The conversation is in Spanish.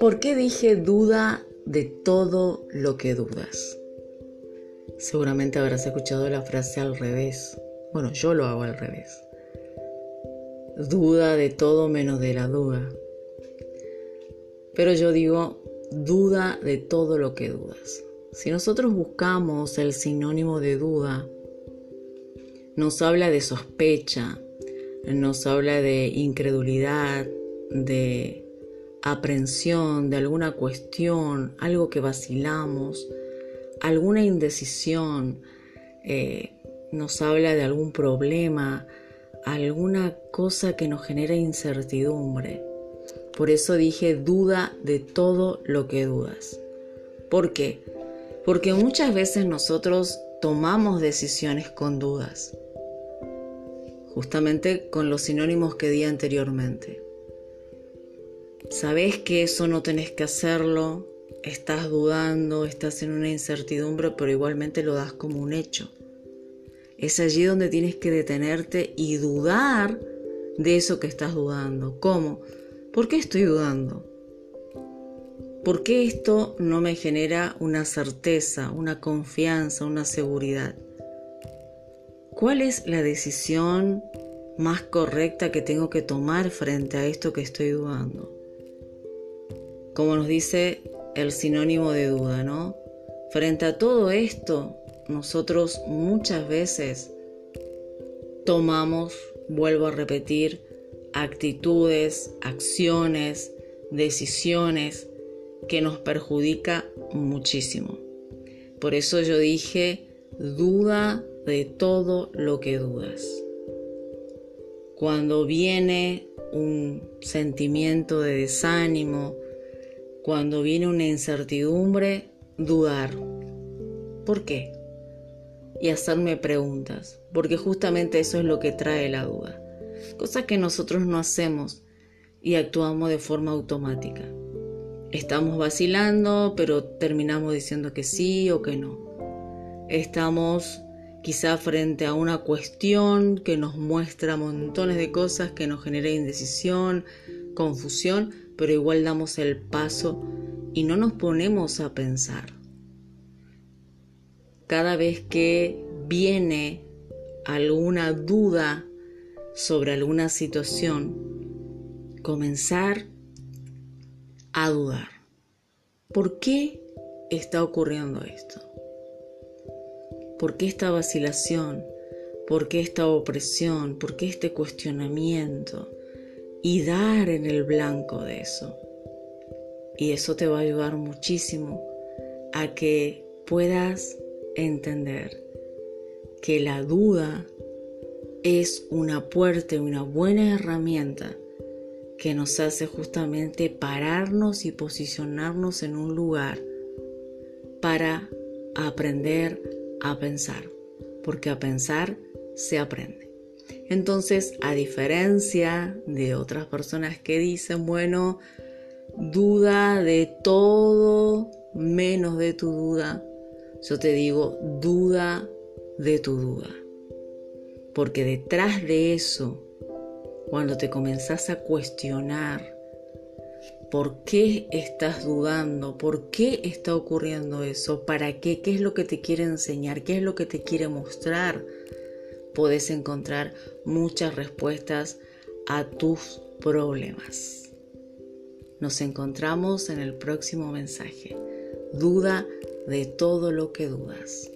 ¿Por qué dije duda de todo lo que dudas? Seguramente habrás escuchado la frase al revés. Bueno, yo lo hago al revés. Duda de todo menos de la duda. Pero yo digo duda de todo lo que dudas. Si nosotros buscamos el sinónimo de duda, nos habla de sospecha, nos habla de incredulidad, de aprensión de alguna cuestión, algo que vacilamos, alguna indecisión, eh, nos habla de algún problema, alguna cosa que nos genera incertidumbre. Por eso dije duda de todo lo que dudas. ¿Por qué? Porque muchas veces nosotros tomamos decisiones con dudas, justamente con los sinónimos que di anteriormente. Sabes que eso no tenés que hacerlo, estás dudando, estás en una incertidumbre, pero igualmente lo das como un hecho. Es allí donde tienes que detenerte y dudar de eso que estás dudando. ¿Cómo? ¿Por qué estoy dudando? ¿Por qué esto no me genera una certeza, una confianza, una seguridad? ¿Cuál es la decisión más correcta que tengo que tomar frente a esto que estoy dudando? como nos dice el sinónimo de duda, ¿no? Frente a todo esto, nosotros muchas veces tomamos, vuelvo a repetir, actitudes, acciones, decisiones que nos perjudica muchísimo. Por eso yo dije, duda de todo lo que dudas. Cuando viene un sentimiento de desánimo, cuando viene una incertidumbre, dudar. ¿Por qué? Y hacerme preguntas, porque justamente eso es lo que trae la duda. Cosa que nosotros no hacemos y actuamos de forma automática. Estamos vacilando, pero terminamos diciendo que sí o que no. Estamos quizá frente a una cuestión que nos muestra montones de cosas que nos genera indecisión, confusión, pero igual damos el paso y no nos ponemos a pensar. Cada vez que viene alguna duda sobre alguna situación, comenzar a dudar. ¿Por qué está ocurriendo esto? ¿Por qué esta vacilación? ¿Por qué esta opresión? ¿Por qué este cuestionamiento? y dar en el blanco de eso. Y eso te va a ayudar muchísimo a que puedas entender que la duda es una puerta, una buena herramienta que nos hace justamente pararnos y posicionarnos en un lugar para aprender a pensar, porque a pensar se aprende. Entonces, a diferencia de otras personas que dicen, bueno, duda de todo menos de tu duda, yo te digo, duda de tu duda. Porque detrás de eso, cuando te comenzás a cuestionar por qué estás dudando, por qué está ocurriendo eso, para qué, qué es lo que te quiere enseñar, qué es lo que te quiere mostrar, puedes encontrar muchas respuestas a tus problemas. Nos encontramos en el próximo mensaje. Duda de todo lo que dudas.